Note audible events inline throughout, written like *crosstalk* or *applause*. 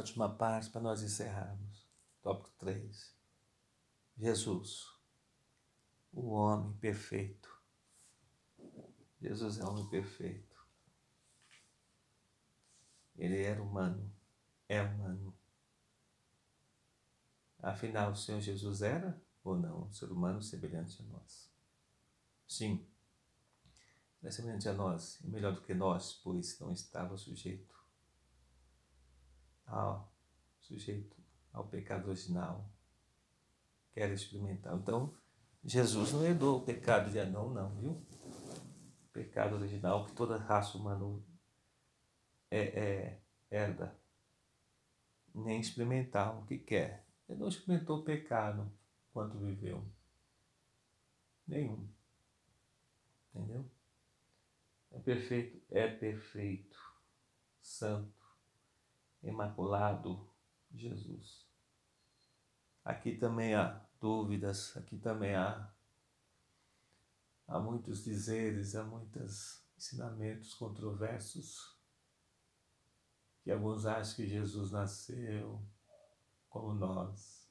última parte para nós encerrarmos. Tópico 3. Jesus, o homem perfeito. Jesus é homem perfeito. Ele era humano, é humano. Afinal, o Senhor Jesus era ou não um ser humano semelhante a nós? Sim, era semelhante a nós, e melhor do que nós, pois não estava sujeito ao sujeito ao pecado original, que era experimental. Então, Jesus não herdou o pecado de Adão, não, viu? O pecado original que toda raça humana é, é, herda, nem experimentar o que quer. Ele não experimentou o pecado quando viveu. Nenhum. Entendeu? É perfeito, é perfeito, santo, imaculado Jesus. Aqui também há dúvidas, aqui também há, há muitos dizeres, há muitos ensinamentos controversos, que alguns acham que Jesus nasceu como nós,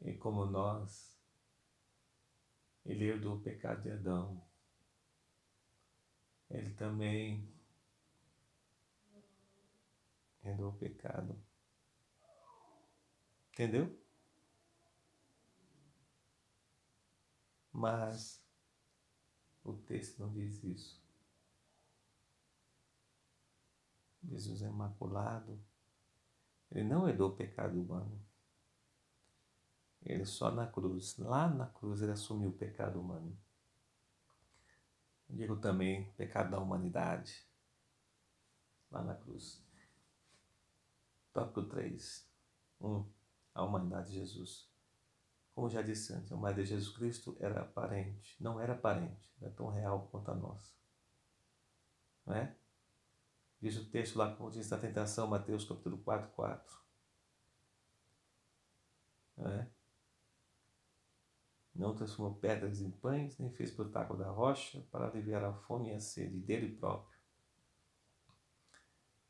e como nós, ele herdou o pecado de Adão. Ele também herdou o pecado. Entendeu? Mas o texto não diz isso. Jesus é imaculado. Ele não herdou o pecado humano. Ele só na cruz, lá na cruz, ele assumiu o pecado humano. Eu digo também pecado da humanidade, lá na cruz. Tópico 3. 1. A humanidade de Jesus. Como já disse antes, a humanidade de Jesus Cristo era aparente, não era aparente, era tão real quanto a nossa. Não é? Diz o texto lá, como diz na tentação, Mateus capítulo 4, 4. Não é? Não transformou pedras em pães, nem fez brotar da rocha para aliviar a fome e a sede dele próprio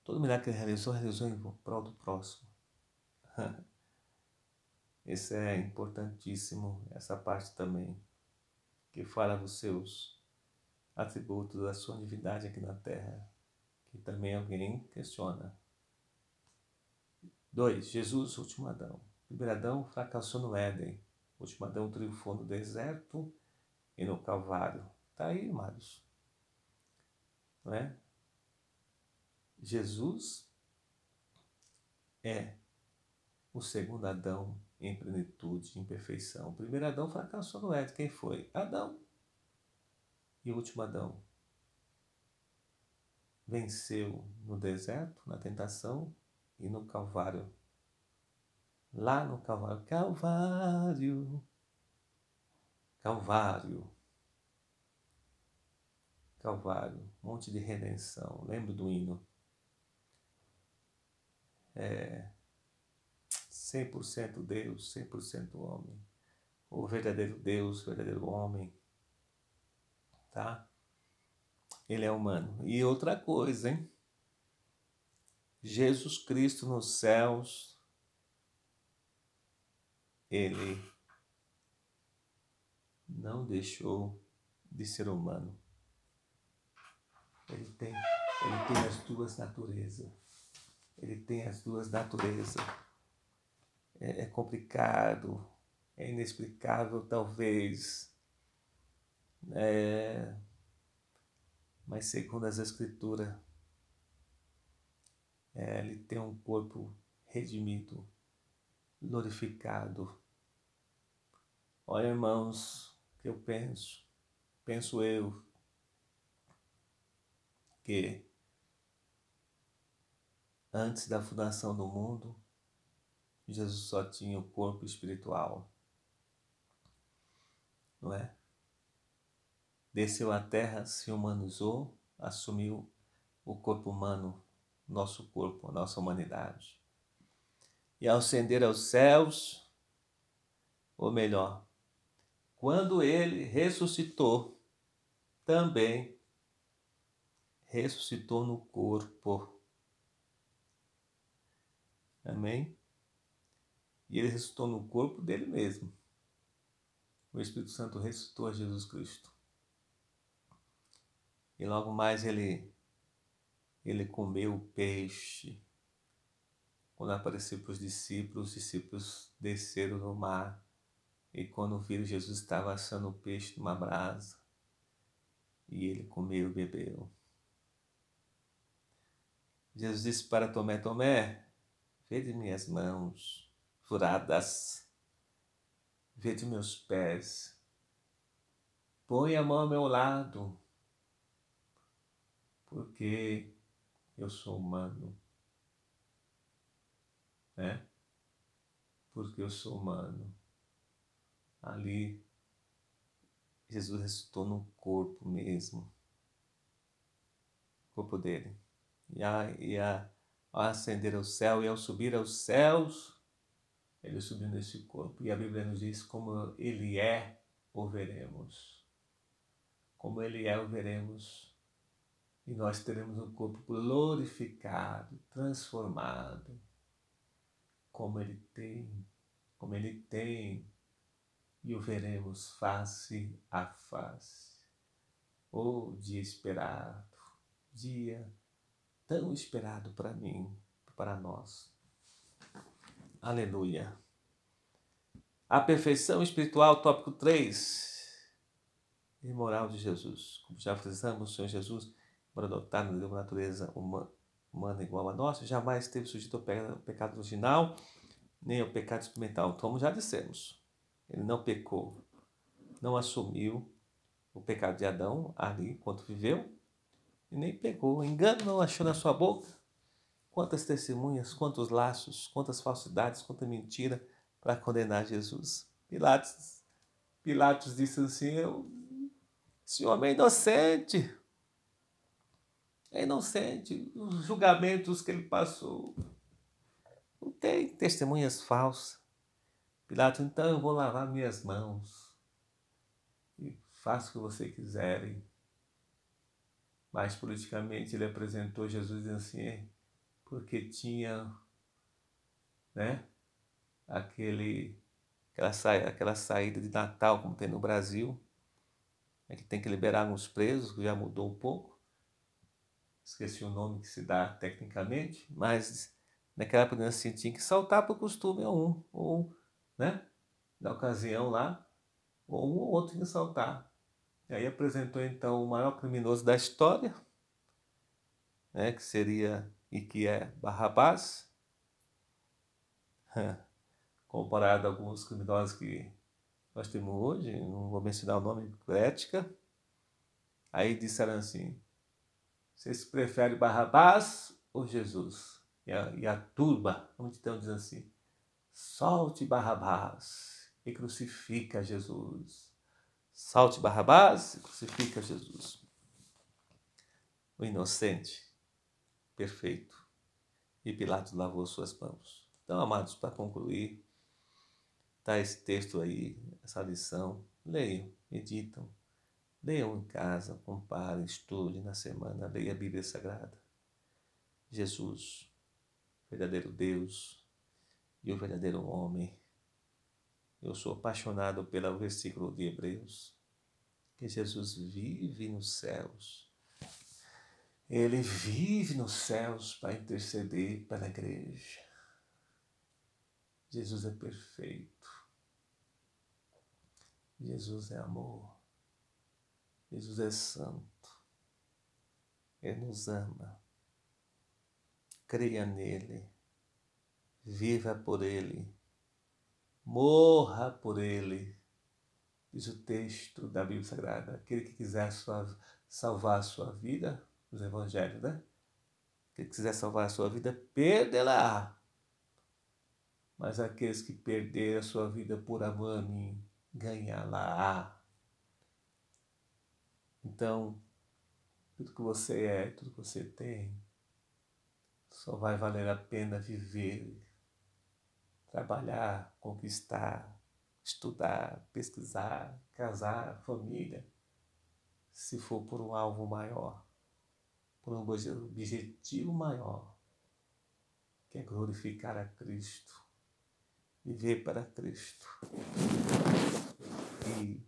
Todo milagre que ele realizou, realizou em prol do próximo. *laughs* Esse é importantíssimo, essa parte também, que fala dos seus atributos, da sua divindade aqui na Terra, que também alguém questiona. 2. Jesus, último Adão. Primeiro Adão fracassou no Éden. O último Adão triunfou no deserto e no Calvário. Está aí, amados. Não é? Jesus é o segundo Adão em plenitude, em perfeição. O primeiro Adão fracassou no Éden. Quem foi? Adão. E o último Adão venceu no deserto, na tentação e no Calvário. Lá no Calvário. Calvário. Calvário. Calvário. Monte de redenção. Lembro do hino é, 100% Deus, 100% homem. O verdadeiro Deus, o verdadeiro homem. Tá? Ele é humano. E outra coisa, hein? Jesus Cristo nos céus, ele não deixou de ser humano. Ele tem, ele tem as duas naturezas ele tem as duas naturezas. É, é complicado, é inexplicável talvez, é, mas segundo as Escrituras, é, ele tem um corpo redimido, glorificado. Olha, irmãos, que eu penso, penso eu, que Antes da fundação do mundo, Jesus só tinha o corpo espiritual. Não é? Desceu à terra, se humanizou, assumiu o corpo humano, nosso corpo, nossa humanidade. E ao ascender aos céus, ou melhor, quando ele ressuscitou, também ressuscitou no corpo Amém? E ele ressuscitou no corpo dele mesmo. O Espírito Santo ressuscitou a Jesus Cristo. E logo mais ele ele comeu peixe. Quando apareceu para os discípulos, os discípulos desceram no mar. E quando viram, Jesus estava assando o peixe numa brasa. E ele comeu e bebeu. Jesus disse para Tomé: Tomé, vede minhas mãos furadas, vede meus pés, põe a mão ao meu lado, porque eu sou humano, né? Porque eu sou humano. Ali, Jesus ressuscitou no corpo mesmo, corpo dele. E, a, e a, ao ascender ao céu e ao subir aos céus, ele subiu nesse corpo. E a Bíblia nos diz como ele é, o veremos. Como ele é, o veremos. E nós teremos um corpo glorificado, transformado, como ele tem, como ele tem, e o veremos face a face. Oh, dia esperado, dia tão esperado para mim, para nós. Aleluia. A perfeição espiritual, tópico 3. E moral de Jesus. Como já frisamos, o Senhor Jesus, por adotar na natureza humana, humana igual a nossa, jamais teve sujeito ao pecado original, nem ao pecado experimental. Como já dissemos, ele não pecou, não assumiu o pecado de Adão ali enquanto viveu, e nem pegou. Engano não achou na sua boca. Quantas testemunhas, quantos laços, quantas falsidades, quanta mentira para condenar Jesus. Pilatos, Pilatos disse assim: eu, Esse homem é inocente. É inocente. Os julgamentos que ele passou. Não tem testemunhas falsas. Pilatos, então eu vou lavar minhas mãos e faço o que você quiserem. Mas politicamente ele apresentou Jesus assim, porque tinha né, aquele, aquela, sa, aquela saída de Natal, como tem no Brasil, é que tem que liberar uns presos, que já mudou um pouco. Esqueci o nome que se dá tecnicamente, mas naquela época assim, tinha que saltar para o costume um, ou, né, na ocasião lá, ou um ou outro tinha que saltar. E aí apresentou então o maior criminoso da história, né, que seria e que é Barrabás, *laughs* comparado a alguns criminosos que nós temos hoje, não vou mencionar o nome ética. Aí disseram assim: vocês preferem Barrabás ou Jesus? E a, e a turba, multidão diz assim: solte Barrabás e crucifica Jesus. Salte Barrabás e crucifica Jesus. O inocente, perfeito. E Pilatos lavou suas mãos. Então, amados, para concluir, está esse texto aí, essa lição. Leiam, meditam. Leiam em casa, comparem, estudem na semana, leia a Bíblia Sagrada. Jesus, verdadeiro Deus e o verdadeiro homem eu sou apaixonado pelo versículo de Hebreus, que Jesus vive nos céus. Ele vive nos céus para interceder pela igreja. Jesus é perfeito. Jesus é amor. Jesus é santo. Ele nos ama. Creia nele. Viva por ele morra por ele. Diz o texto da Bíblia Sagrada. Aquele que quiser salvar a sua vida, os evangelhos, né? Aquele que quiser salvar a sua vida, perdê-la. Mas aqueles que perderem a sua vida por amor a mim, ganhá-la. Então, tudo que você é, tudo que você tem, só vai valer a pena viver trabalhar, conquistar, estudar, pesquisar, casar, família, se for por um alvo maior, por um objetivo maior, que é glorificar a Cristo, viver para Cristo e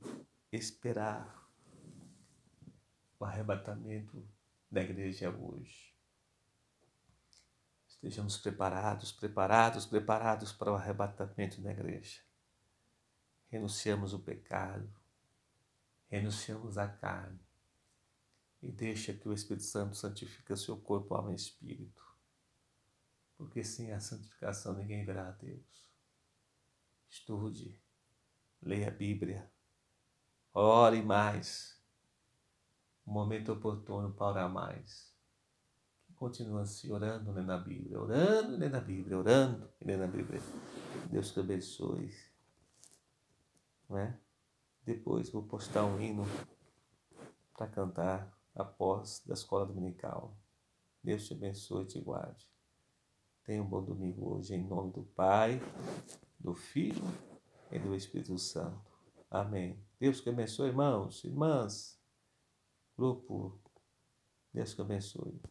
esperar o arrebatamento da igreja hoje. Estejamos preparados, preparados, preparados para o arrebatamento da igreja. Renunciamos o pecado, renunciamos a carne e deixa que o Espírito Santo santifique seu corpo, alma e espírito. Porque sem a santificação ninguém verá a Deus. Estude, leia a Bíblia, ore mais. O momento oportuno para orar mais continua assim, orando, lendo a Bíblia, orando, lendo a Bíblia, orando, lendo a Bíblia. Deus te abençoe. Não é? Depois vou postar um hino para cantar após da escola dominical. Deus te abençoe e te guarde. Tenha um bom domingo hoje, em nome do Pai, do Filho e do Espírito Santo. Amém. Deus te abençoe, irmãos, irmãs. Grupo, Deus te abençoe.